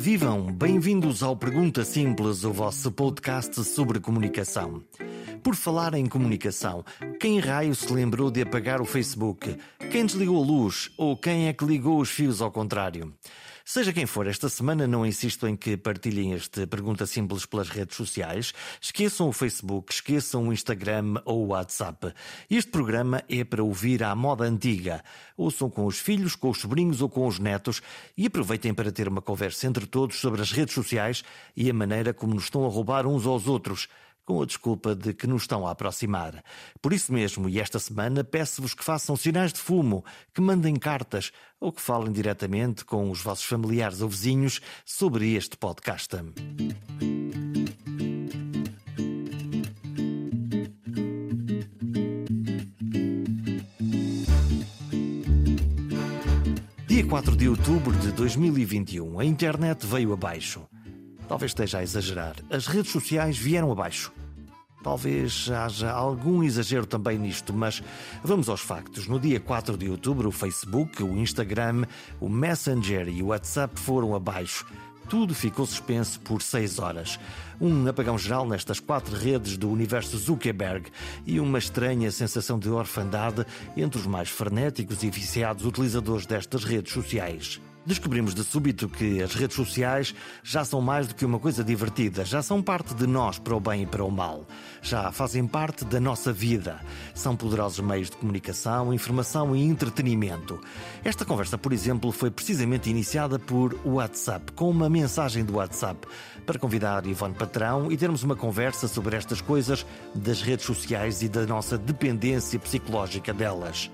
vivam! Bem-vindos ao Pergunta Simples, o vosso podcast sobre comunicação. Por falar em comunicação, quem raio se lembrou de apagar o Facebook? Quem desligou a luz? Ou quem é que ligou os fios ao contrário? Seja quem for, esta semana não insisto em que partilhem este Pergunta Simples pelas redes sociais. Esqueçam o Facebook, esqueçam o Instagram ou o WhatsApp. Este programa é para ouvir à moda antiga. Ouçam com os filhos, com os sobrinhos ou com os netos e aproveitem para ter uma conversa entre todos sobre as redes sociais e a maneira como nos estão a roubar uns aos outros com a desculpa de que nos estão a aproximar. Por isso mesmo, e esta semana, peço-vos que façam sinais de fumo, que mandem cartas ou que falem diretamente com os vossos familiares ou vizinhos sobre este podcast. Dia 4 de outubro de 2021, a internet veio abaixo. Talvez esteja a exagerar. As redes sociais vieram abaixo. Talvez haja algum exagero também nisto, mas vamos aos factos. No dia 4 de outubro, o Facebook, o Instagram, o Messenger e o WhatsApp foram abaixo. Tudo ficou suspenso por seis horas. Um apagão geral nestas quatro redes do universo Zuckerberg e uma estranha sensação de orfandade entre os mais frenéticos e viciados utilizadores destas redes sociais. Descobrimos de súbito que as redes sociais já são mais do que uma coisa divertida, já são parte de nós para o bem e para o mal. Já fazem parte da nossa vida. São poderosos meios de comunicação, informação e entretenimento. Esta conversa, por exemplo, foi precisamente iniciada por WhatsApp, com uma mensagem do WhatsApp, para convidar Ivone Patrão e termos uma conversa sobre estas coisas das redes sociais e da nossa dependência psicológica delas.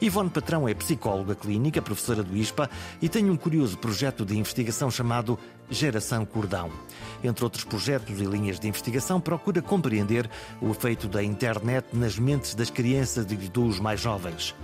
Ivone Patrão é psicóloga clínica, professora do ISPA e tem um curioso projeto de investigação chamado Geração Cordão. Entre outros projetos e linhas de investigação, procura compreender o efeito da internet nas mentes das crianças e dos mais jovens.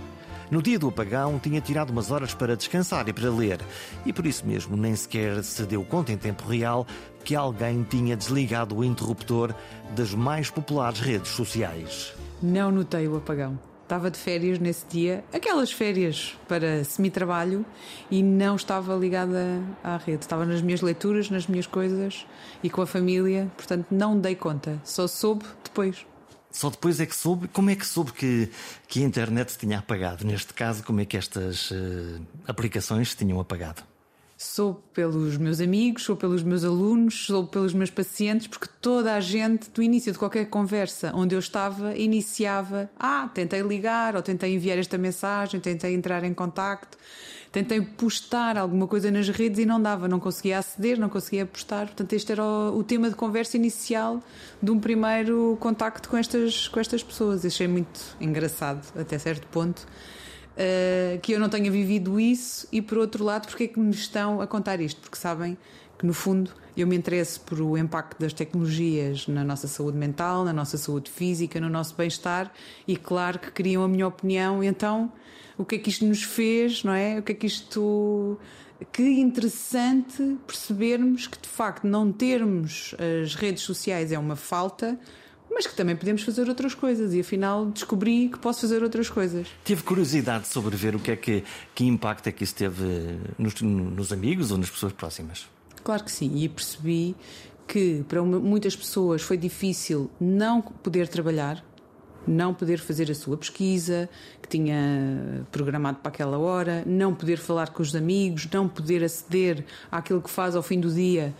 No dia do apagão, tinha tirado umas horas para descansar e para ler, e por isso mesmo nem sequer se deu conta em tempo real que alguém tinha desligado o interruptor das mais populares redes sociais. Não notei o apagão estava de férias nesse dia, aquelas férias para semi-trabalho, e não estava ligada à rede. Estava nas minhas leituras, nas minhas coisas e com a família, portanto não dei conta, só soube depois. Só depois é que soube. Como é que soube que, que a internet tinha apagado? Neste caso, como é que estas uh, aplicações tinham apagado? Sou pelos meus amigos, sou pelos meus alunos, sou pelos meus pacientes, porque toda a gente, do início de qualquer conversa onde eu estava, iniciava: Ah, tentei ligar, ou tentei enviar esta mensagem, tentei entrar em contacto, tentei postar alguma coisa nas redes e não dava, não conseguia aceder, não conseguia postar. Portanto, este era o, o tema de conversa inicial de um primeiro contacto com estas, com estas pessoas. Achei muito engraçado, até certo ponto uh, que eu não tenha vivido isso e por outro lado porque é que me estão a contar isto porque sabem que no fundo eu me interesso por o impacto das tecnologias na nossa saúde mental, na nossa saúde física, no nosso bem-estar e claro que queriam a minha opinião então o que é que isto nos fez, não é? O que é que isto que interessante percebermos que de facto não termos as redes sociais é uma falta, mas que também podemos fazer outras coisas e afinal descobri que posso fazer outras coisas. Tive curiosidade sobre ver o que é que, que impacto é que isso teve nos, nos amigos ou nas pessoas próximas. Claro que sim, e percebi que para muitas pessoas foi difícil não poder trabalhar, não poder fazer a sua pesquisa que tinha programado para aquela hora, não poder falar com os amigos, não poder aceder àquilo que faz ao fim do dia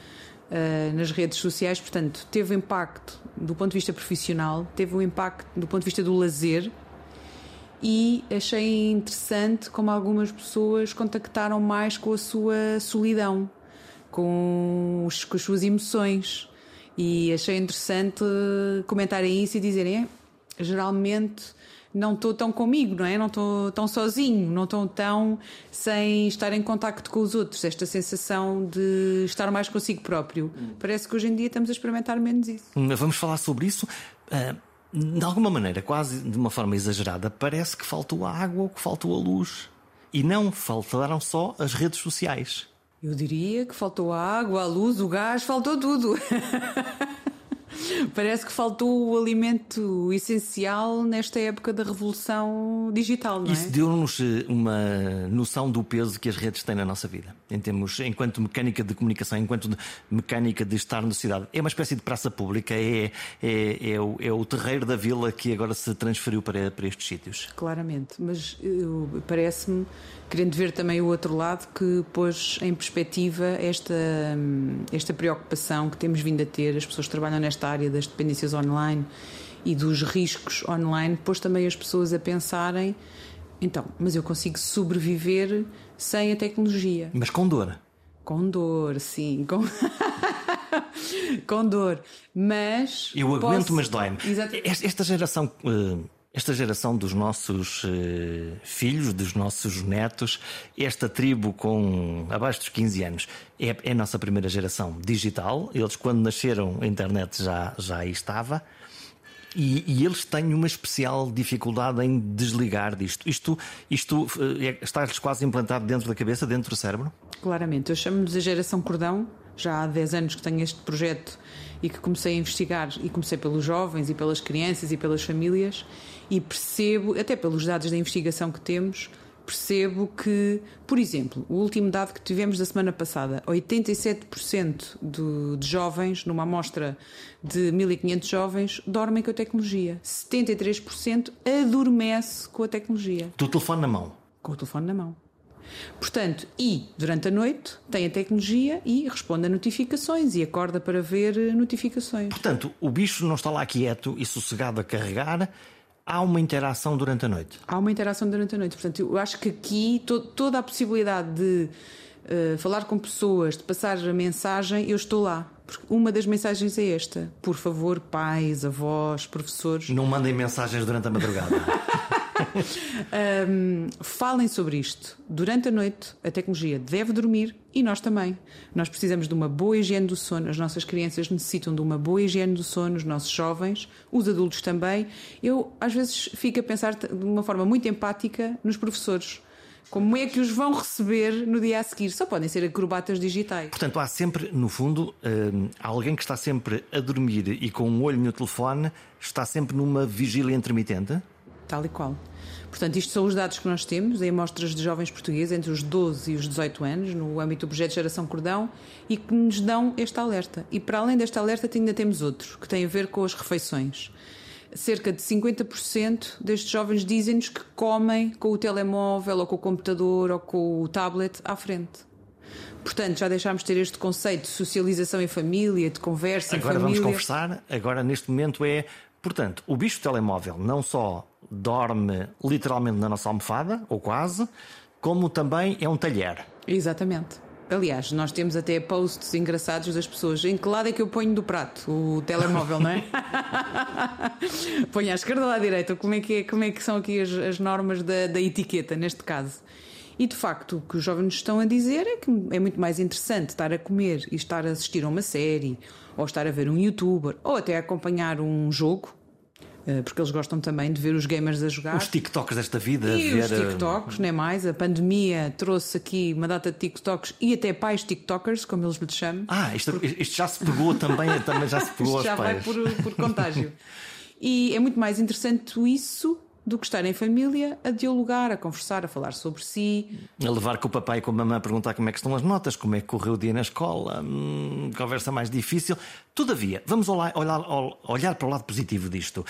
uh, nas redes sociais, portanto, teve impacto do ponto de vista profissional, teve um impacto do ponto de vista do lazer e achei interessante como algumas pessoas contactaram mais com a sua solidão, com, os, com as suas emoções. E achei interessante comentarem isso e dizerem: é, geralmente não estou tão comigo, não é? Não estou tão sozinho, não estou tão sem estar em contacto com os outros. Esta sensação de estar mais consigo próprio. Parece que hoje em dia estamos a experimentar menos isso. Vamos falar sobre isso. Uh, de alguma maneira, quase de uma forma exagerada, parece que faltou a água ou que faltou a luz. E não faltaram só as redes sociais. Eu diria que faltou a água, a luz, o gás, faltou tudo. Parece que faltou o alimento essencial nesta época da revolução digital, não é? Isso deu-nos eh, uma noção do peso que as redes têm na nossa vida, em termos, enquanto mecânica de comunicação, enquanto mecânica de estar na cidade. É uma espécie de praça pública, é, é, é, o, é o terreiro da vila que agora se transferiu para, para estes sítios. Claramente, mas parece-me, querendo ver também o outro lado, que pôs em perspectiva esta, esta preocupação que temos vindo a ter, as pessoas que trabalham nesta área das dependências online e dos riscos online, pôs também as pessoas a pensarem. Então, mas eu consigo sobreviver sem a tecnologia. Mas com dor. Com dor, sim. Com, com dor. Mas. Eu aguento, posso... mas dói-me. Esta geração. Uh esta geração dos nossos uh, filhos, dos nossos netos, esta tribo com abaixo dos 15 anos, é, é, a nossa primeira geração digital. Eles, quando nasceram, a internet já, já aí estava. E, e eles têm uma especial dificuldade em desligar disto. Isto, isto uh, está-lhes quase implantado dentro da cabeça, dentro do cérebro? Claramente. Eu chamo-lhes a geração cordão. Já há 10 anos que tenho este projeto e que comecei a investigar e comecei pelos jovens e pelas crianças e pelas famílias e percebo, até pelos dados da investigação que temos, percebo que, por exemplo, o último dado que tivemos da semana passada, 87% do, de jovens, numa amostra de 1500 jovens, dormem com a tecnologia. 73% adormece com a tecnologia. Do telefone na mão. Com o telefone na mão. Portanto, e durante a noite tem a tecnologia e responde a notificações e acorda para ver notificações. Portanto, o bicho não está lá quieto e sossegado a carregar, há uma interação durante a noite. Há uma interação durante a noite. Portanto, eu acho que aqui to toda a possibilidade de uh, falar com pessoas, de passar a mensagem, eu estou lá. Porque uma das mensagens é esta: por favor, pais, avós, professores. Não mandem mensagens durante a madrugada. um, falem sobre isto. Durante a noite, a tecnologia deve dormir e nós também. Nós precisamos de uma boa higiene do sono. As nossas crianças necessitam de uma boa higiene do sono, os nossos jovens, os adultos também. Eu, às vezes, fico a pensar de uma forma muito empática nos professores. Como é que os vão receber no dia a seguir? Só podem ser acrobatas digitais. Portanto, há sempre, no fundo, alguém que está sempre a dormir e com um olho no telefone, está sempre numa vigília intermitente? Tal e qual. Portanto, isto são os dados que nós temos em amostras de jovens portugueses entre os 12 e os 18 anos, no âmbito do projeto Geração Cordão, e que nos dão este alerta. E para além deste alerta, ainda temos outro, que tem a ver com as refeições. Cerca de 50% destes jovens dizem-nos que comem com o telemóvel, ou com o computador, ou com o tablet à frente. Portanto, já deixámos de ter este conceito de socialização em família, de conversa agora em família. Agora vamos conversar, agora neste momento é Portanto, o bicho telemóvel não só dorme literalmente na nossa almofada, ou quase, como também é um talher. Exatamente. Aliás, nós temos até posts engraçados das pessoas. Em que lado é que eu ponho do prato? O telemóvel, não é? Ponho à esquerda ou à direita? Como é que, é, como é que são aqui as, as normas da, da etiqueta, neste caso? E de facto, o que os jovens estão a dizer é que é muito mais interessante estar a comer e estar a assistir a uma série, ou estar a ver um youtuber, ou até acompanhar um jogo, porque eles gostam também de ver os gamers a jogar. Os TikToks desta vida. E ver... os eh, TikToks, nem mais. A pandemia trouxe aqui uma data de TikToks e até pais TikTokers, como eles lhe chamam. Ah, isto, porque... isto já se pegou também, também já se pegou isto aos já pais. vai por, por contágio. e é muito mais interessante isso do que estar em família a dialogar, a conversar, a falar sobre si. A levar com o papai e com a mamãe a perguntar como é que estão as notas, como é que correu o dia na escola, hum, conversa mais difícil. Todavia, vamos olhar, olhar, olhar para o lado positivo disto.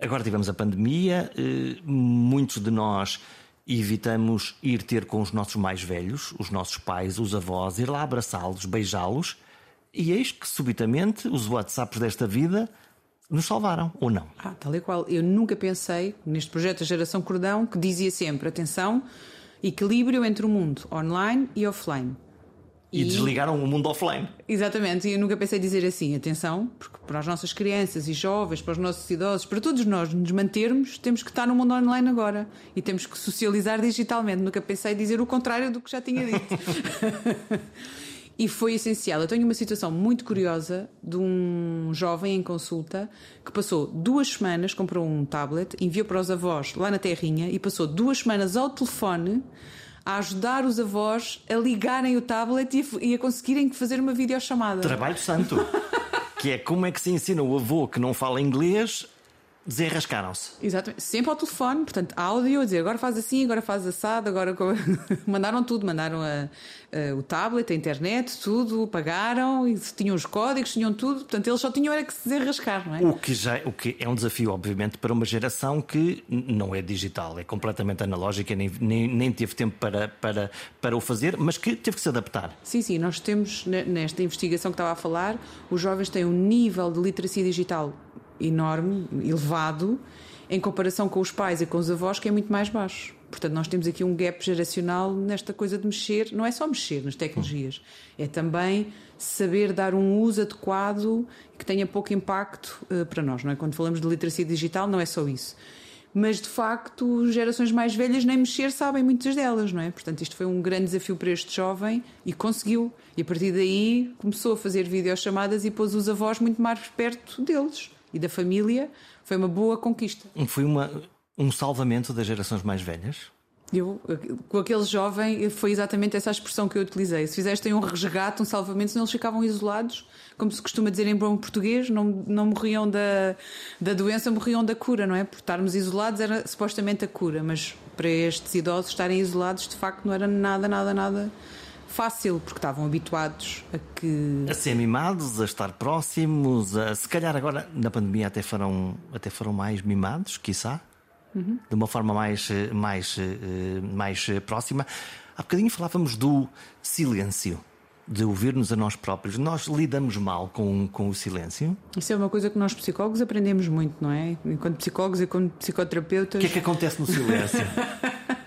Agora tivemos a pandemia, eh, muitos de nós evitamos ir ter com os nossos mais velhos, os nossos pais, os avós, ir lá abraçá-los, beijá-los, e eis que subitamente os WhatsApps desta vida nos salvaram, ou não? Ah, tal e qual. Eu nunca pensei neste projeto da Geração Cordão que dizia sempre: atenção, equilíbrio entre o mundo online e offline. E, e, desligaram o mundo offline. Exatamente, e eu nunca pensei dizer assim: atenção, porque para as nossas crianças e jovens, para os nossos idosos, para todos nós nos mantermos, temos que estar no mundo online agora e temos que socializar digitalmente. Nunca pensei dizer o contrário do que já tinha dito. E foi essencial. Eu tenho uma situação muito curiosa de um jovem em consulta que passou duas semanas, comprou um tablet, enviou para os avós lá na terrinha e passou duas semanas ao telefone a ajudar os avós a ligarem o tablet e a, conseguirem fazer uma videochamada. Trabalho santo. que é como é que se ensina o avô que não fala inglês desenrascaram-se. Exatamente, sempre ao telefone, portanto, áudio, a dizer agora faz assim, agora faz assado, agora mandaram tudo, mandaram a, a, o tablet, a internet, tudo, pagaram, e tinham os códigos, tinham tudo, portanto, eles só tinham era que se desenrascar, não é? O que, já, o que é um desafio, obviamente, para uma geração que não é digital, é completamente analógica, nem, nem, nem teve tempo para, para, para o fazer, mas que teve que se adaptar. Sim, sim, nós temos nesta investigação que estava a falar, os jovens têm um nível de literacia digital enorme, elevado, em comparação com os pais e com os avós, que é muito mais baixo. Portanto, nós temos aqui um gap geracional nesta coisa de mexer, não é só mexer nas tecnologias, é também saber dar um uso adequado que tenha pouco impacto uh, para nós, não é? Quando falamos de literacia digital, não é só isso. Mas de facto, gerações mais velhas nem mexer sabem muitas delas, não é? Portanto, isto foi um grande desafio para este jovem e conseguiu. E a partir daí começou a fazer videochamadas e pôs os avós muito mais perto deles e da família, foi uma boa conquista. Foi uma, um salvamento das gerações mais velhas? Eu, com aquele jovem, foi exatamente essa expressem que eu utilizei. Se fizessem um resgate, um salvamento, senão eles ficavam isolados, como se costuma dizer em bom português, não, não morriam da, da doença, morriam da cura, não é? Por estarmos isolados era supostamente a cura, mas para estes idosos estarem isolados, de facto, não era nada, nada, nada fácil, porque estavam habituados a que. A ser mimados, a estar próximos, a, se calhar agora na pandemia até foram, até foram mais mimados, quiçá, uhum. de uma forma mais, mais, mais próxima. Há bocadinho falávamos do silêncio. De ouvir-nos a nós próprios. Nós lidamos mal com, com o silêncio? Isso é uma coisa que nós psicólogos aprendemos muito, não é? Enquanto psicólogos e enquanto psicoterapeutas. O que é que acontece no silêncio?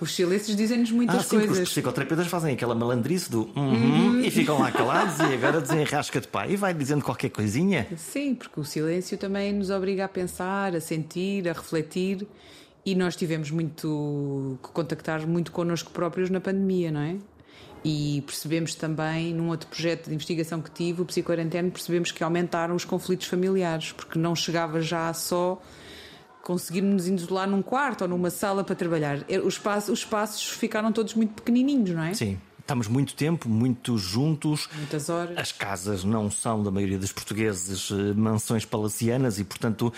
Os silêncios dizem-nos muitas ah, sim, coisas. Os psicoterapeutas fazem aquela malandrice do uhum, uhum. e ficam lá calados e agora desenrasca de pai e vai dizendo qualquer coisinha. Sim, porque o silêncio também nos obriga a pensar, a sentir, a refletir. E nós tivemos muito que contactar muito connosco próprios na pandemia, não é? E percebemos também, num outro projeto de investigação que tive, o Psicoarenteno, percebemos que aumentaram os conflitos familiares, porque não chegava já só conseguirmos isolar num quarto ou numa sala para trabalhar. É, os espaços, os espaços ficaram todos muito pequenininhos, não é? Sim. Estamos muito tempo, muito juntos. Muitas horas. As casas não são, da maioria dos portugueses, eh, mansões palacianas e, portanto,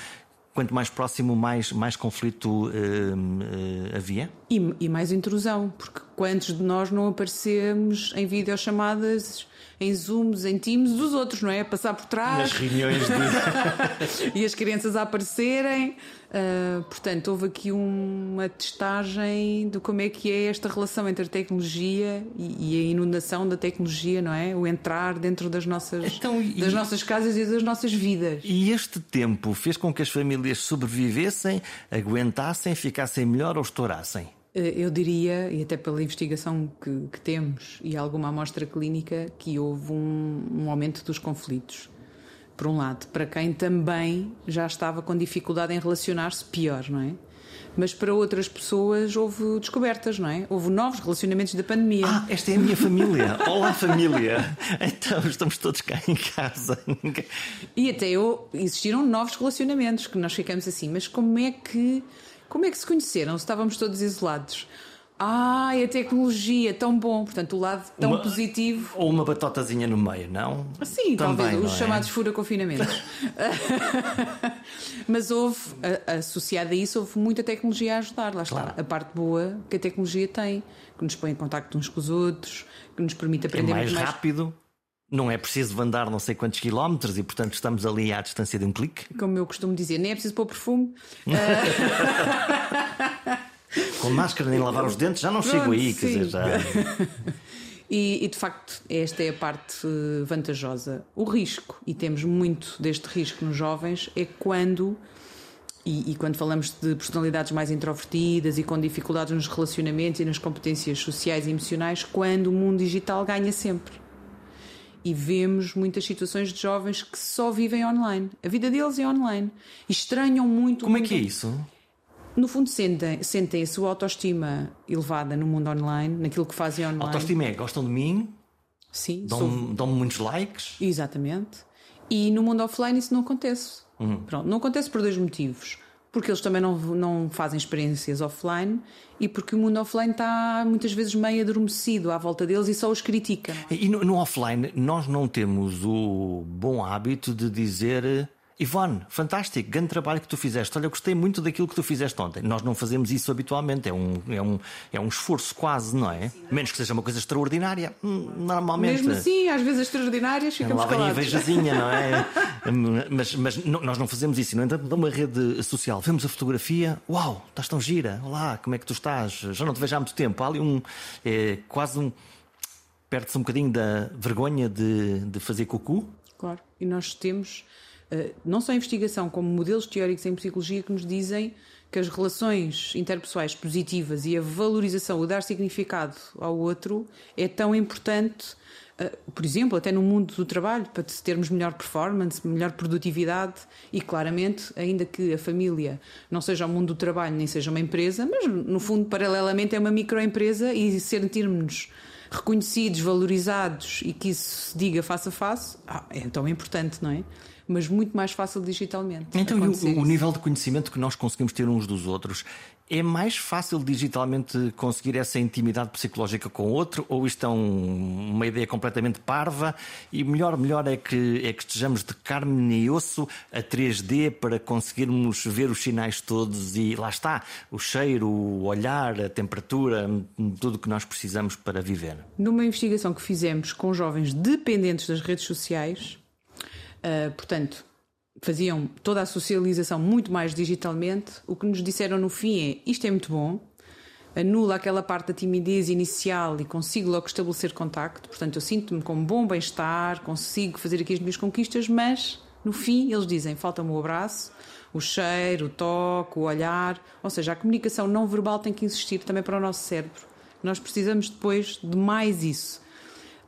quanto mais próximo, mais, mais conflito uh, uh, havia? E, e, mais intrusão, porque quantos de nós não aparecemos em videochamadas em Zooms, em Teams dos outros, não é? Passar por trás. Nas reuniões de. e as crianças a aparecerem. Uh, portanto, houve aqui uma testagem de como é que é esta relação entre a tecnologia e, e a inundação da tecnologia, não é? O entrar dentro das nossas, então, e... das nossas casas e das nossas vidas. E este tempo fez com que as famílias sobrevivessem, aguentassem, ficassem melhor ou estourassem? Eh, eu diria, e até pela investigação que, que temos e alguma amostra clínica, que houve um, um, aumento dos conflitos. Por um lado, para quem também já estava com dificuldade em relacionar-se, pior, não é? Mas para outras pessoas houve descobertas, não é? Houve novos relacionamentos da pandemia. Ah, esta é a minha família. Olá, família. Então estamos todos cá em casa. E até eu, existiram novos relacionamentos que nós ficamos assim, mas como é que como é que se conheceram? Se estávamos todos isolados? Ah, a tecnologia, tão bom, portanto, o lado tão uma, positivo. Ou uma batotazinha no meio, não? Sim, Também, talvez, os é? chamados fura-confinamentos. Mas houve, associado a isso, houve muita tecnologia a ajudar. Lá está, a parte boa que a tecnologia tem, que nos põe em contacto uns com os outros, que nos permite aprender é mais, mais rápido. Não é preciso andar não sei quantos quilómetros e, portanto, estamos ali à distância de um clique. Como eu costumo dizer, nem é preciso pôr perfume. Com máscara nem lavar os dentes, já não Pronto, chego aí, quer dizer, já. E, e, de facto, esta é a parte eh, vantajosa. O risco, e temos muito deste risco nos jovens, é quando, e, e, quando falamos de personalidades mais introvertidas e com dificuldades nos relacionamentos e nas competências sociais e emocionais, quando o mundo digital ganha sempre e vemos muitas situações de jovens que só vivem online. A vida deles é online. E estranham muito. Como é que é isso? No fundo, sentem, sentem a sua autoestima elevada no mundo online, naquilo que fazem online. Autoestima é gostam de mim? Sim. Dão-me sou... dão muitos likes? Exatamente. E no mundo offline isso não acontece. Uhum. Pronto, não acontece por dois motivos. Porque eles também não, não fazem experiências offline e porque o mundo offline está muitas vezes meio adormecido à volta deles e só os critica. E no, no offline nós não temos o bom hábito de dizer Ivone, fantástico, grande trabalho que tu fizeste. Olha, eu gostei muito daquilo que tu fizeste ontem. Nós não fazemos isso habitualmente, é um, é um, é um esforço quase, não é? Sim, Menos que seja uma coisa extraordinária, hum, normalmente. Mesmo assim, às vezes extraordinárias ficamos Lá vem a veijazinha, não é? mas mas não, nós não fazemos isso. No entanto, numa rede social, vemos a fotografia, uau, estás tão gira, olá, como é que tu estás? Já não te vejo há muito tempo. Há ali um, é, quase um. Perde-se um bocadinho da vergonha de, de fazer cucu. Claro, e nós temos não só a investigação, como modelos teóricos em psicologia que nos dizem que as relações interpessoais positivas e a valorização, o dar significado ao outro, é tão importante, eh, por exemplo, até no mundo do trabalho, para termos melhor performance, melhor produtividade e, claramente, ainda que a família não seja o mundo do trabalho nem seja uma empresa, mas no fundo, paralelamente, é uma microempresa e sentirmos-nos reconhecidos, valorizados e que isso se diga face a face, ah, é tão importante, não é? Mas muito mais fácil digitalmente. Então, o, o nível de conhecimento que nós conseguimos ter uns dos outros é mais fácil digitalmente conseguir essa intimidade psicológica com o outro ou isto é um, uma ideia completamente parva e melhor, melhor é que, é que estejamos de carne e osso a 3D para conseguirmos ver os sinais todos e lá está, o cheiro, o olhar, a temperatura, tudo o que nós precisamos para viver. Numa investigação que fizemos com jovens dependentes das redes sociais, Uh, portanto, faziam toda a socialização muito mais digitalmente. O que nos disseram no fim é: isto é muito bom, anula aquela parte da timidez inicial e consigo logo estabelecer contacto. Portanto, eu sinto-me com bom bem-estar, consigo fazer aqui as minhas conquistas, mas no fim eles dizem: falta-me o abraço, o cheiro, o toque, o olhar. Ou seja, a comunicação não verbal tem que existir também para o nosso cérebro. Nós precisamos depois de mais isso.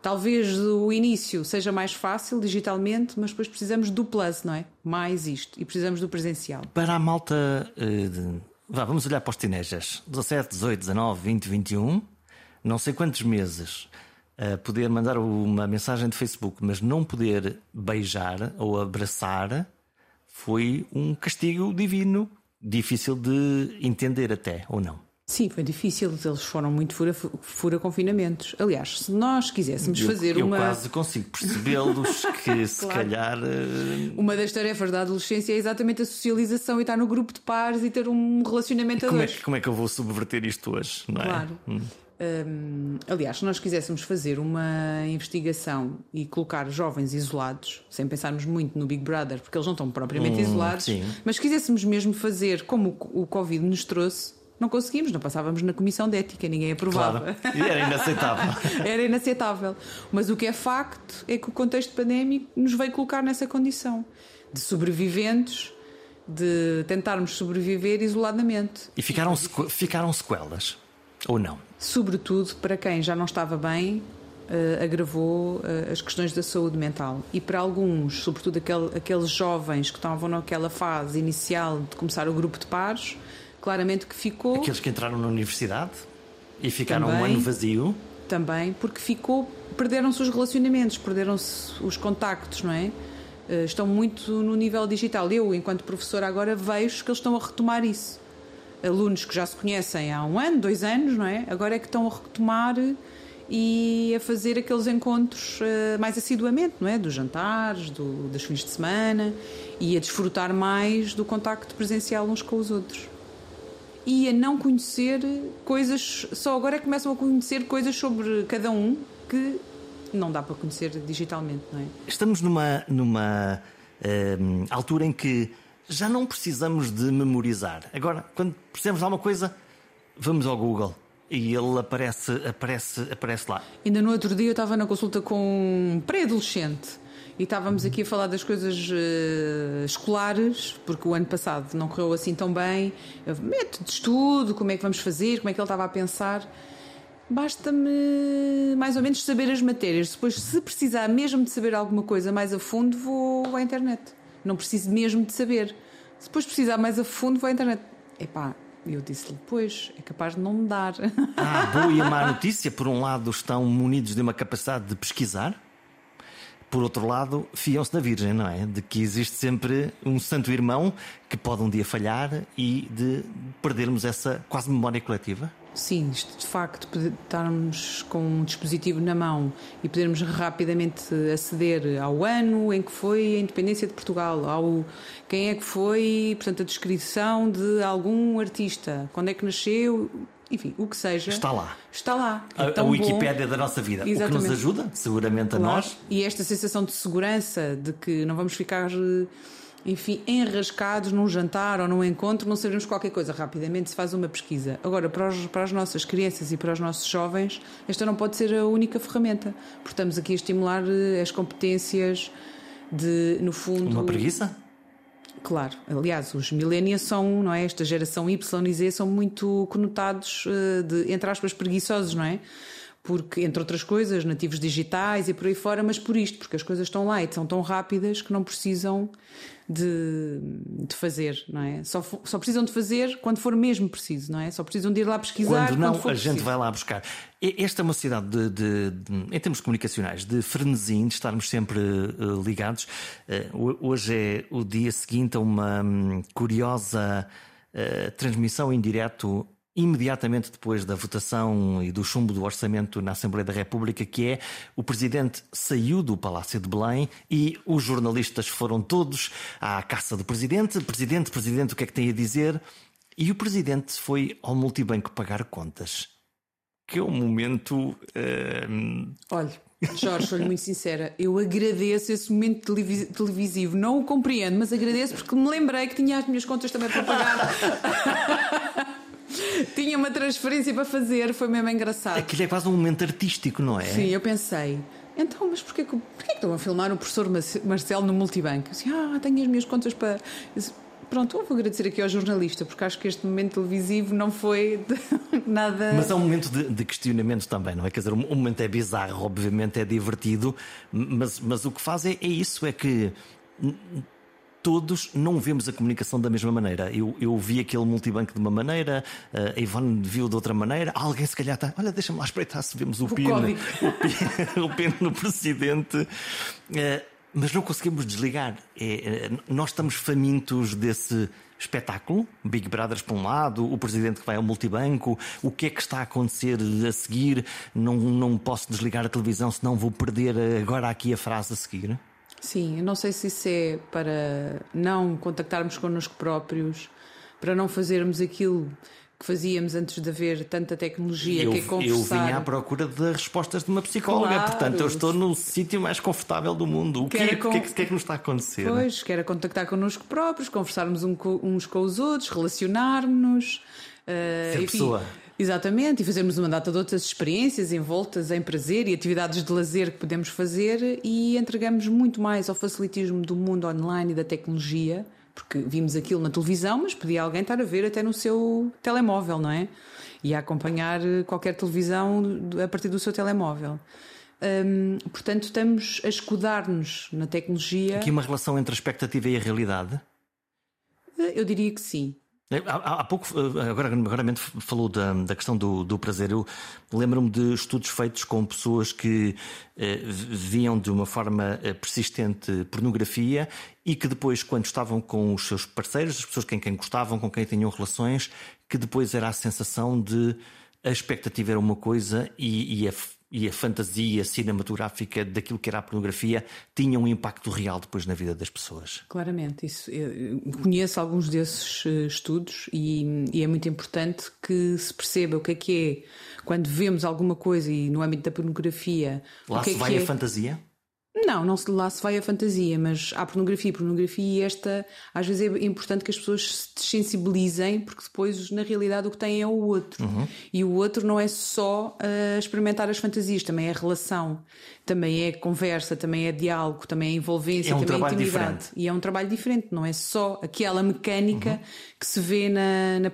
Talvez o início seja mais fácil digitalmente, mas depois precisamos do plus, não é? Mais isto. E precisamos do presencial. Para a malta. Uh. Vá, vamos olhar para os tinejas. 17, 18, 19, 20, 21. Não sei quantos meses. Uh, poder mandar uma mensagem de Facebook, mas não poder beijar ou abraçar foi um castigo divino, difícil de entender até, ou não? Sim, foi difícil. Eles foram muito fura, fura confinamentos. Aliás, se nós quiséssemos eu, fazer eu uma. Eu quase consigo percebê-los que se claro. calhar. Uh... Uma das tarefas da adolescência é exatamente a socialização e estar no grupo de pares e ter um relacionamento a como dois. É, como é que eu vou subverter isto hoje? Não é? Claro. Hum. Um, aliás, se nós quiséssemos fazer uma investigação e colocar jovens isolados, sem pensarmos muito no Big Brother, porque eles não estão propriamente hum, isolados, sim. mas quiséssemos mesmo fazer como o Covid nos trouxe, não conseguimos, não passávamos na comissão de ética, ninguém aprovava. Claro. E era inaceitável. era inaceitável. Mas o que é facto é que o contexto pandémico nos veio colocar nessa condição de sobreviventes, de tentarmos sobreviver isoladamente. E ficaram, sequ ficaram sequelas? Ou não? Sobretudo para quem já não estava bem, Uh, agravou uh, as questões da saúde mental. E para alguns, sobretudo aquele, aqueles jovens que estavam naquela fase inicial de começar o grupo de pares, claramente que ficou. Aqueles que entraram na universidade e ficaram também, um ano vazio. Também, porque ficou, perderam-se os relacionamentos, perderam-se os contactos, não é? Uh, estão muito no nível digital. Eu, enquanto professora, agora vejo que eles estão a retomar isso. Alunos que já se conhecem há um ano, dois anos, não é? Agora é que estão a retomar e a fazer aqueles encontros uh, mais assiduamente, não é? Dos jantares, do, dos fins de semana e a desfrutar mais do contacto presencial uns com os outros e a não conhecer coisas, só agora é que começam a conhecer coisas sobre cada um que não dá para conhecer digitalmente, não é? Estamos numa, numa uh, altura em que já não precisamos de memorizar. Agora, quando precisamos de alguma coisa, vamos ao Google. E ele aparece, aparece, aparece lá. Ainda no outro dia eu estava na consulta com um pré-adolescente e estávamos aqui a falar das coisas uh, escolares, porque o ano passado não correu assim tão bem. Método de estudo, como é que vamos fazer, como é que ele estava a pensar. Basta-me mais ou menos saber as matérias. Depois, se precisar mesmo de saber alguma coisa mais a fundo, vou à internet. Não preciso mesmo de saber. Se depois precisar mais a fundo, vou à internet. Epá, eu disse-lhe, pois, é capaz de não me dar. Ah, boa e a má notícia. Por um lado, estão munidos de uma capacidade de pesquisar por outro lado, fiam-se na Virgem, não é? De que existe sempre um santo irmão que pode um dia falhar e de perdermos essa quase memória coletiva? Sim, de facto, estarmos com um dispositivo na mão e podermos rapidamente aceder ao ano em que foi a independência de Portugal, ao quem é que foi, portanto, a descrição de algum artista, quando é que nasceu, enfim, o que seja. Está lá. Está lá. É a, a Wikipédia bom. da nossa vida. Exatamente. O que nos ajuda, seguramente, claro. a nós. E esta sensação de segurança, de que não vamos ficar enfim, enrascados num jantar ou num encontro, não sabemos qualquer coisa. Rapidamente se faz uma pesquisa. Agora, para, os, para as nossas crianças e para os nossos jovens, esta não pode ser a única ferramenta. Porque estamos aqui a estimular eh, as competências de, no fundo. Uma preguiça? Claro, aliás, os millennials são, não é? Esta geração Y e Z são muito conotados eh, de, entre aspas, preguiçosos, não é? Porque, entre outras coisas, nativos digitais e por aí fora, mas por isto, porque as coisas estão lá e são tão rápidas que não precisam de, de fazer, não é? Só, só precisam de fazer quando for mesmo preciso, não é? Só precisam de ir lá pesquisar. Quando não, quando a preciso. gente vai lá buscar. Esta é uma cidade, de, de, de, em termos comunicacionais, de frenesim, de estarmos sempre uh, ligados. Uh, hoje é o dia seguinte a uma um, curiosa uh, transmissão em direto imediatamente depois da votação e do chumbo do orçamento na Assembleia da República, que é o presidente saiu do Palácio de Belém e os jornalistas foram todos à caça do presidente. Presidente, presidente, o que é que tem a dizer? E o presidente foi ao multibanco pagar contas. Que é um momento. Uh... Olha, Jorge, sou muito sincera, eu agradeço esse momento televisivo. Não o compreendo, mas agradeço porque me lembrei que tinha as minhas contas também para pagar. Tinha uma transferência para fazer, foi mesmo engraçado. Aquilo é quase um momento artístico, não é? Sim, eu pensei. Então, mas porquê, porquê que estão a filmar o professor Marcelo no multibanco? Disse, ah, tenho as minhas contas para. Pronto, eu vou agradecer aqui ao jornalista, porque acho que este momento televisivo não foi nada. Mas é um momento de, de, questionamento também, não é? Quer dizer, o momento é bizarro, obviamente é divertido, mas, mas o que faz é, é isso: é que todos não vemos a comunicação da mesma maneira. Eu, eu vi aquele multibanco de uma maneira, eh, a Ivone viu de outra maneira, alguém se calhar está, olha, deixa-me lá espreitar se vemos o, o PIN, o PIN, o PIN no presidente. Eh, mas não conseguimos desligar. É, nós estamos famintos desse espetáculo, Big Brothers para um lado, o presidente que vai ao multibanco, o que é que está a acontecer a seguir, não, não posso desligar a televisão, senão vou perder agora aqui a frase a seguir. Sim, eu não sei se isso é para não contactarmos connosco próprios, para não fazermos aquilo que fazíamos antes de haver tanta tecnologia eu, que é conversar. Eu vim à procura de respostas de uma psicóloga, claro. portanto eu estou no sítio mais confortável do mundo. O que, é, con... que, é, que, é que nos está a acontecer? Pois, que era contactar connosco próprios, conversarmos uns com os outros, relacionar-nos. Uh, Ser enfim, pessoa. Exatamente, e fazermos uma data de outras experiências envoltas em prazer e atividades de lazer que podemos fazer e entregamos muito mais ao facilitismo do mundo online e da tecnologia, porque vimos aquilo na televisão, mas podia alguém estar a ver até no seu telemóvel, não é? E a acompanhar qualquer televisão a partir do seu telemóvel. Hum, portanto, estamos a escudar-nos na tecnologia. Aqui uma relação entre a expectativa e a realidade? Eu diria que sim. Há, há, pouco, eh, agora, agora falou da, da questão do, do prazer. Eu lembro-me de estudos feitos com pessoas que eh, viam de uma forma eh, persistente pornografia e que depois, quando estavam com os seus parceiros, as pessoas com quem gostavam, com quem tinham relações, que depois era a sensação de a expectativa era uma coisa e, e a e a fantasia cinematográfica daquilo que era a pornografia tinha um impacto real depois na vida das pessoas. Claramente, isso. Eu conheço alguns desses eh, estudos e, e, é muito importante que se perceba o que é que é quando vemos alguma coisa e no âmbito da pornografia. Lá o que se é vai que a é... fantasia? Não, não se, lá se vai a fantasia, mas há pornografia e pornografia e esta às vezes é importante que as pessoas se sensibilizem porque depois na realidade o que têm é o outro uhum. e o outro não é só uh, experimentar as fantasias, também é relação também é conversa, também é diálogo, também é envolvência, é um também é intimidade. Diferente. E é um trabalho diferente, não é só aquela mecânica uhum. que se vê na, na,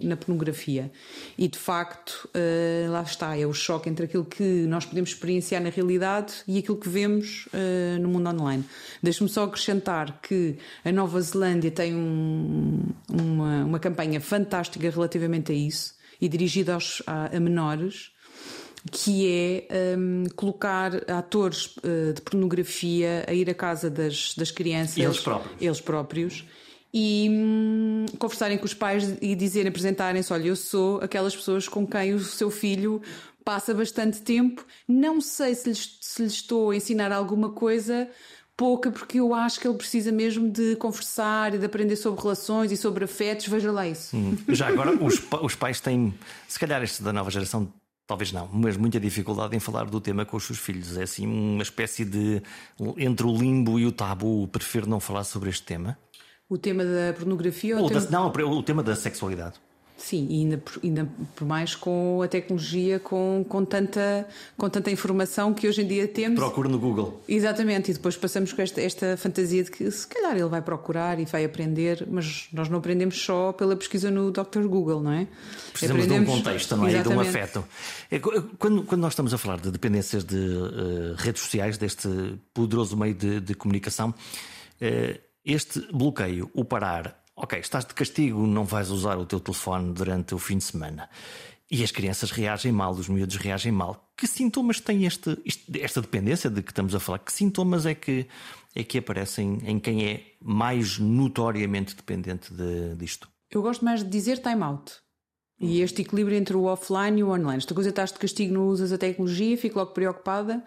na, pornografia. E de facto, uh, lá está, é o choque entre aquilo que nós podemos experienciar na realidade e aquilo que vemos uh, no mundo online. Deixe-me só acrescentar que a Nova Zelândia tem um, uma, uma campanha fantástica relativamente a isso e dirigida aos, a, a menores que é um, colocar atores uh, de pornografia a ir à casa das, das crianças. Eles próprios. Eles próprios. E hum, conversarem com os pais e dizerem, apresentarem-se: olha, eu sou aquelas pessoas com quem o seu filho passa bastante tempo. Não sei se lhes, se lhes estou a ensinar alguma coisa, pouca, porque eu acho que ele precisa mesmo de conversar e de aprender sobre relações e sobre afetos. Veja lá isso. Hum. Já agora, os, os pais têm, se calhar, este da nova geração Talvez não, mas muita dificuldade em falar do tema com os seus filhos. É assim uma espécie de. entre o limbo e o tabu. Prefiro não falar sobre este tema. O tema da pornografia ou, ou tema... Da, não, o tema da sexualidade. Sim, e ainda, ainda por mais com a tecnologia, com, com, tanta, com tanta informação que hoje em dia temos. Procure no Google. Exatamente, e depois passamos com esta, esta fantasia de que se calhar ele vai procurar e vai aprender, mas nós não aprendemos só pela pesquisa no Dr. Google, não é? Precisamos aprendemos... de um contexto também e de um afeto. É, quando, quando nós estamos a falar de dependências de uh, redes sociais, deste poderoso meio de, de comunicação, uh, este bloqueio, o parar, ok, estás de castigo, não vais usar o teu telefone durante o fim de semana. E as crianças reagem mal, os miúdos reagem mal. Que sintomas tem este, esta dependência de que estamos a falar? Que sintomas é que, é que aparecem em quem é mais notoriamente dependente de, disto? Eu gosto mais de dizer time out. E este equilíbrio entre o offline e o online. Esta coisa estás de castigo, não usas a tecnologia, fico logo preocupada,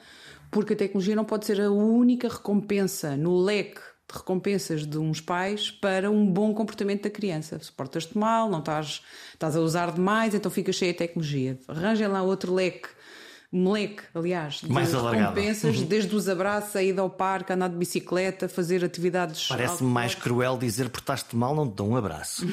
porque a tecnologia não pode ser a única recompensa no leque recompensas de uns pais para um bom comportamento da criança. Se portas-te mal, não estás, estás a usar demais, então fica cheia de tecnologia. Arranjem lá outro leque moleque, aliás, de Mais recompensas, uhum. desde os abraços, a ida ao parque, andar de bicicleta, fazer atividades. Parece-me mais cruel dizer portaste mal, não te dou um abraço.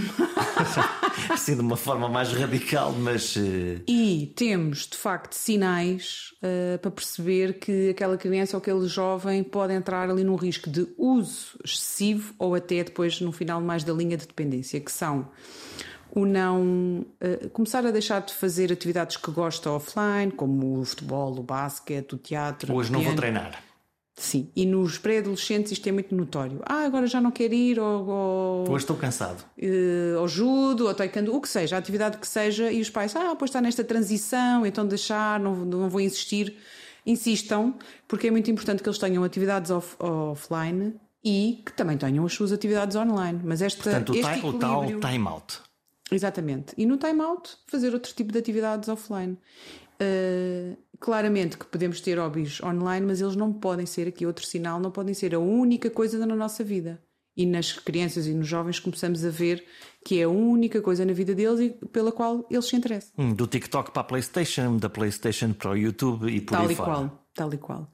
assim de uma forma mais radical, mas. Uh... E temos, de facto, sinais uh, para perceber que aquela criança ou aquele jovem pode entrar ali num risco de uso excessivo ou até depois, no final, mais da linha de dependência, que são o não uh, começar a deixar de fazer atividades que gosta offline, como o futebol, o basquete, o teatro. Hoje não vou treinar. Sim, e nos pré-adolescentes isto é muito notório. Ah, agora já não quero ir ao. ao Hoje estou cansado. Uh, ao judo, ao taekwondo, o que seja, a atividade que seja, e os pais, ah, pois está nesta transição, então deixar, não, não vou insistir. Insistam, porque é muito importante que eles tenham atividades off, offline e que também tenham as suas atividades online. Mas esta, Portanto, o, este time, o tal time out. Exatamente. E no time-out, fazer outro tipo de atividades offline. Uh, claramente que podemos ter hobbies online, mas eles não podem ser, aqui outro sinal, não podem ser a única coisa na nossa vida. E nas crianças e nos jovens começamos a ver que é a única coisa na vida deles e pela qual eles se interessam. Hum, do TikTok para a PlayStation, da PlayStation para o YouTube e por Tal aí e fora. Qual. Tal e qual.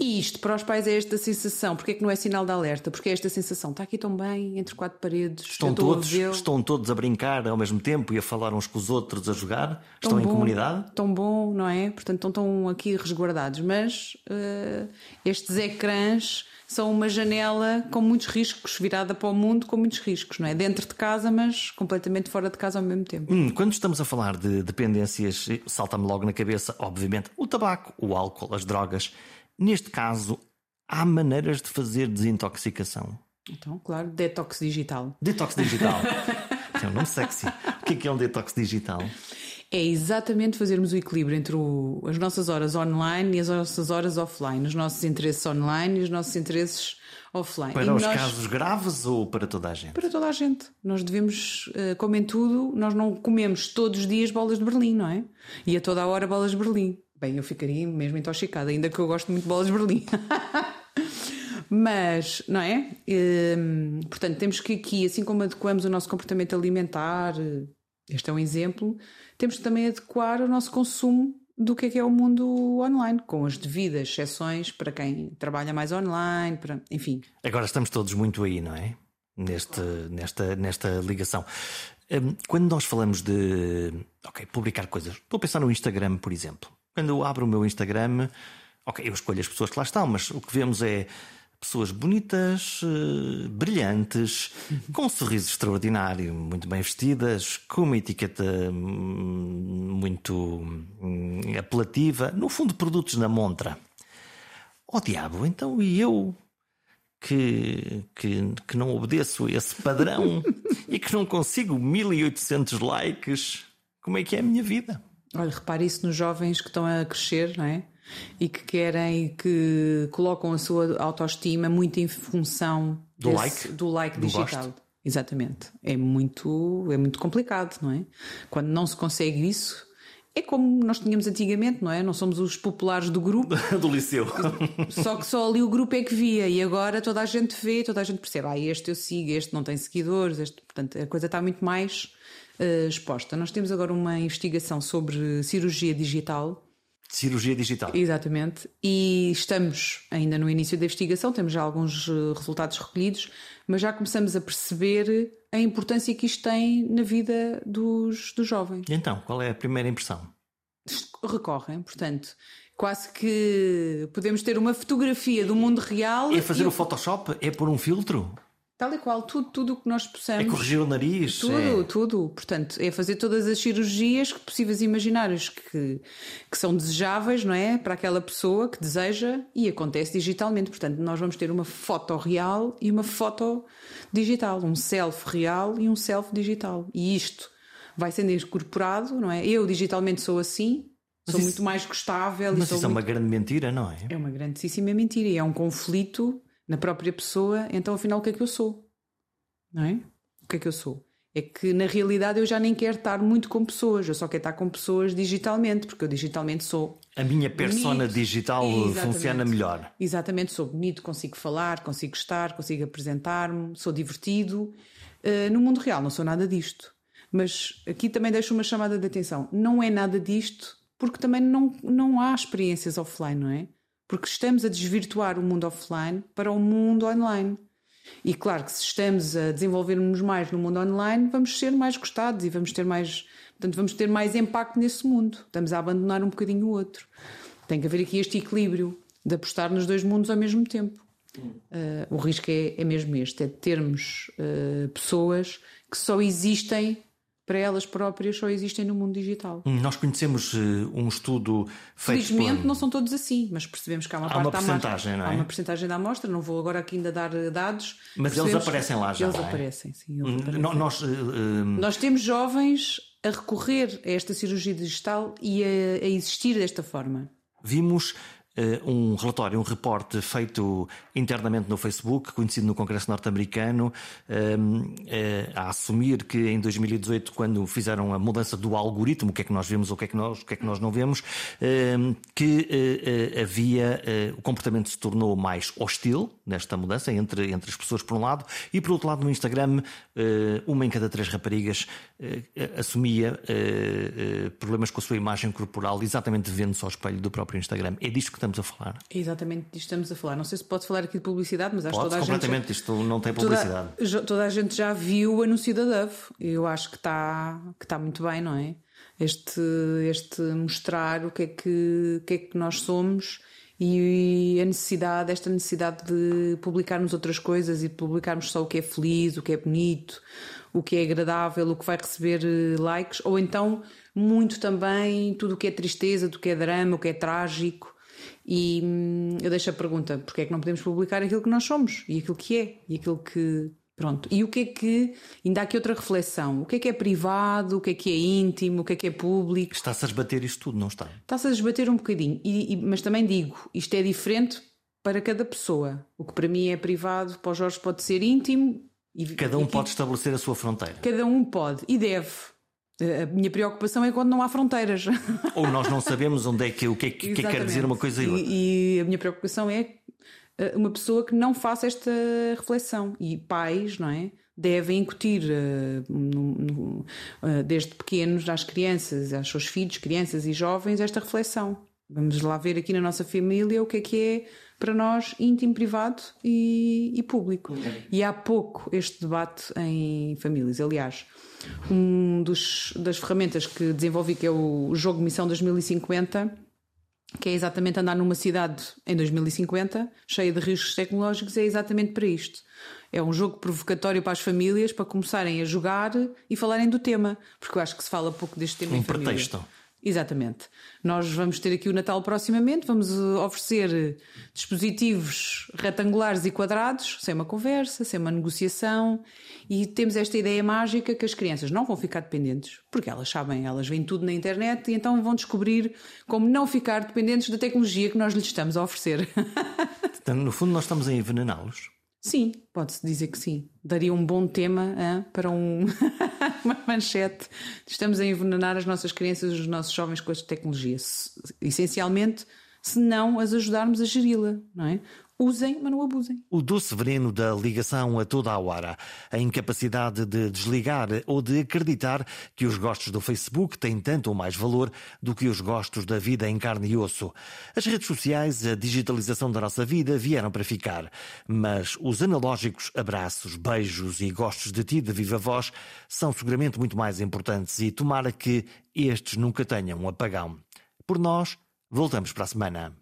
E isto para os pais é esta sensação. Porque é que não é sinal de alerta? Porque é esta sensação. Está aqui tão bem, entre quatro paredes. Estão todos, a estão todos a brincar ao mesmo tempo e a falar uns com os outros, a jogar. Tão estão bom, em comunidade. Tão bom, não é? Portanto, estão, estão aqui resguardados. Mas uh, estes ecrãs são uma janela com muitos riscos, virada para o mundo com muitos riscos, não é? Dentro de casa, mas completamente fora de casa ao mesmo tempo. Hum, quando estamos a falar de dependências, salta-me logo na cabeça, obviamente, o tabaco, o álcool, as drogas. Neste caso, há maneiras de fazer desintoxicação. Então, claro, detox digital. Detox digital. é um nome sexy. O que é, que é um detox digital? é exatamente fazermos o equilíbrio entre o, as nossas horas online e as nossas horas offline, os nossos interesses online e os nossos interesses offline. Para e os nós, casos graves ou para toda a gente? Para toda a gente. Nós devemos, eh, como em tudo, nós não comemos todos os dias bolas de Berlim, não é? E a toda a hora bolas de Berlim. Bem, eu ficaria mesmo intoxicada, ainda que eu gosto muito de bolas de Berlim. Mas, não é? Ehm, portanto, temos que aqui, assim como adequamos o nosso comportamento alimentar, este é um exemplo, temos que também adequar o nosso consumo do que é que é o mundo online, com as devidas exceções para quem trabalha mais online, para, enfim. Agora estamos todos muito aí, não é? Neste, nesta, nesta ligação. Hum, quando nós falamos de ok, publicar coisas, estou a pensar no Instagram, por exemplo. Quando eu abro o meu Instagram, ok, eu escolho as pessoas que lá estão, mas o que vemos é pessoas bonitas, uh, brilhantes, uhum. com um sorriso extraordinário, muito bem vestidas, com uma etiqueta hum, muito hum, apelativa, no fundo, produtos na montra. Oh diabo, então e eu que, que, que não obedeço esse padrão e que não consigo 1800 likes, como é que é a minha vida? Olha, repare isso nos jovens que estão a crescer, não é? E que querem que colocam a sua autoestima muito em função do desse, like, do like do digital. Gosto. Exatamente. É muito, é muito complicado, não é? Quando não se consegue isso, é como nós tínhamos antigamente, não é? Não somos os populares do grupo. do liceu. Só que só ali o grupo é que via e agora toda a gente vê, toda a gente percebe. Ah, este eu sigo, este não tem seguidores, este... portanto a coisa está muito mais uh, exposta. Nós temos agora uma investigação sobre cirurgia digital. Cirurgia digital. Exatamente. E estamos ainda no início da investigação, temos já alguns eh, resultados recolhidos, mas já começamos a perceber a importância que isto tem na vida dos, dos jovens. E então, qual é a primeira impressão? Recorrem, portanto, quase que podemos ter uma fotografia do mundo real. É fazer o Photoshop? É pôr um filtro? Tal e qual, tudo, tudo o que nós possamos. É corrigir o nariz. Tudo, é... tudo. Portanto, é fazer todas as cirurgias que possíveis e imaginárias que, que são desejáveis, não é? Para aquela pessoa que deseja e acontece digitalmente. Portanto, nós vamos ter uma foto real e uma foto digital. Um self real e um self digital. E isto vai sendo incorporado, não é? Eu digitalmente sou assim, mas sou isso... muito mais gostável. Mas isso muito... é uma grande mentira, não é? É uma grandíssima mentira e é um conflito na própria pessoa, então afinal o que é que eu sou? Não é? O que é que eu sou? É que na realidade eu já nem quero estar muito com pessoas, eu só quero estar com pessoas digitalmente, porque eu digitalmente sou. A minha persona bonito. digital Exatamente. funciona melhor. Exatamente, sou bonito, consigo falar, consigo estar, consigo apresentar-me, sou divertido. Uh, no mundo real não sou nada disto. Mas aqui também deixo uma chamada de atenção: não é nada disto, porque também não, não há experiências offline, não é? Porque estamos a desvirtuar o mundo offline para o mundo online. E claro que se estamos a desenvolver-nos mais no mundo online, vamos ser mais gostados e vamos ter mais, portanto, vamos ter mais impacto nesse mundo. Estamos a abandonar um bocadinho o outro. Tem que haver aqui este equilíbrio de apostar nos dois mundos ao mesmo tempo. Uh, o risco é, é, mesmo este: é termos uh, pessoas que só existem para elas próprias só existem no mundo digital. Hum, nós conhecemos uh, um estudo feito. Felizmente por... não são todos assim, mas percebemos que há uma há parte uma porcentagem, não é? Há uma porcentagem da amostra, não vou agora aqui ainda dar eh, dados. Mas eles aparecem lá já. Eles é? aparecem, sim. Eles hum, aparecem. Nós, uh, nós temos jovens a recorrer a esta cirurgia digital e a, a existir desta forma. Vimos um relatório, um reporte feito internamente no Facebook, conhecido no Congresso norte-americano, ehm, eh, a assumir que em 2018, quando fizeram a mudança do algoritmo, o que é que nós vemos ou o que é que nós, o que é que nós não vemos, ehm, que eh, havia, o comportamento se tornou mais hostil nesta mudança entre, entre as pessoas, por um lado, e por outro lado, no Instagram, uma em cada três raparigas assumia problemas com a sua imagem corporal, exatamente vendo-se ao espelho do próprio Instagram. É disto que estamos a falar. É exatamente disto estamos a falar. Não sei se pode falar aqui de publicidade, mas acho que toda a completamente, gente. isto não tem publicidade. Toda, toda, a gente já viu o anúncio da Dove. Eu acho que está, que está muito bem, não é? Este, este mostrar o que, é que, o que é que nós somos e a necessidade, esta necessidade de publicarmos outras coisas e publicarmos só o que é feliz, o que é bonito, o que é agradável, o que vai receber eh, likes, ou então muito também tudo o que é tristeza, tudo o que é drama, o que é trágico. E hum, eu deixo a pergunta: porque é que não podemos publicar aquilo que nós somos e aquilo que é e aquilo que. Pronto. E o que é que. Ainda há aqui outra reflexão: o que é que é privado, o que é que é íntimo, o que é que é público. Está-se a desbater isto tudo, não está? Está-se a desbater um bocadinho. E, e, mas também digo: isto é diferente para cada pessoa. O que para mim é privado, para o Jorge pode ser íntimo. E, cada um pode estabelecer a sua fronteira. Cada um pode e deve. A minha preocupação é quando não há fronteiras. Ou nós não sabemos onde é que, o que, é que, que quer dizer uma coisa e outra. E, e a minha preocupação é eh, uma pessoa que não faça esta reflexão. E pais, não é? Devem incutir uh, no, no, uh, desde pequenos às crianças, aos seus filhos, crianças e jovens, esta reflexão. Vamos lá ver aqui na nossa família o que é que é para nós íntimo, privado e, e público. E há pouco este debate em famílias. Aliás, um dos, das ferramentas que desenvolvi, que é o jogo Missão 2050, que é exatamente andar numa cidade em 2050, cheia de riscos tecnológicos, é exatamente para isto. É um jogo provocatório para as famílias para começarem a jogar e falarem do tema, porque eu acho que se fala pouco deste tema um em família. Exatamente. Nós vamos ter aqui o Natal proximamente, vamos eh, oferecer dispositivos retangulares e quadrados, sem uma conversa, sem uma negociação, e temos esta ideia mágica que as crianças não vão ficar dependentes, porque elas sabem, elas veem tudo na internet e então vão descobrir como não ficar dependentes da tecnologia que nós lhes estamos a oferecer. Então, no fundo, nós estamos a envenená-los. Sim, pode-se dizer que sim. Daria um bom tema hein, para um uma manchete. Estamos a envenenar as nossas crianças e os nossos jovens com esta tecnologia. Essencialmente, se não as ajudarmos a geri-la, não é? Usem, mas não abusem. O doce veneno da ligação a toda a hora, a incapacidade de desligar ou de acreditar que os gostos do Facebook têm tanto ou mais valor do que os gostos da vida em carne e osso. As redes sociais, a digitalização da nossa vida vieram para ficar, mas os analógicos abraços, beijos e gostos de ti de viva voz são seguramente muito mais importantes e tomara que estes nunca tenham um apagão. Por nós, voltamos para a semana.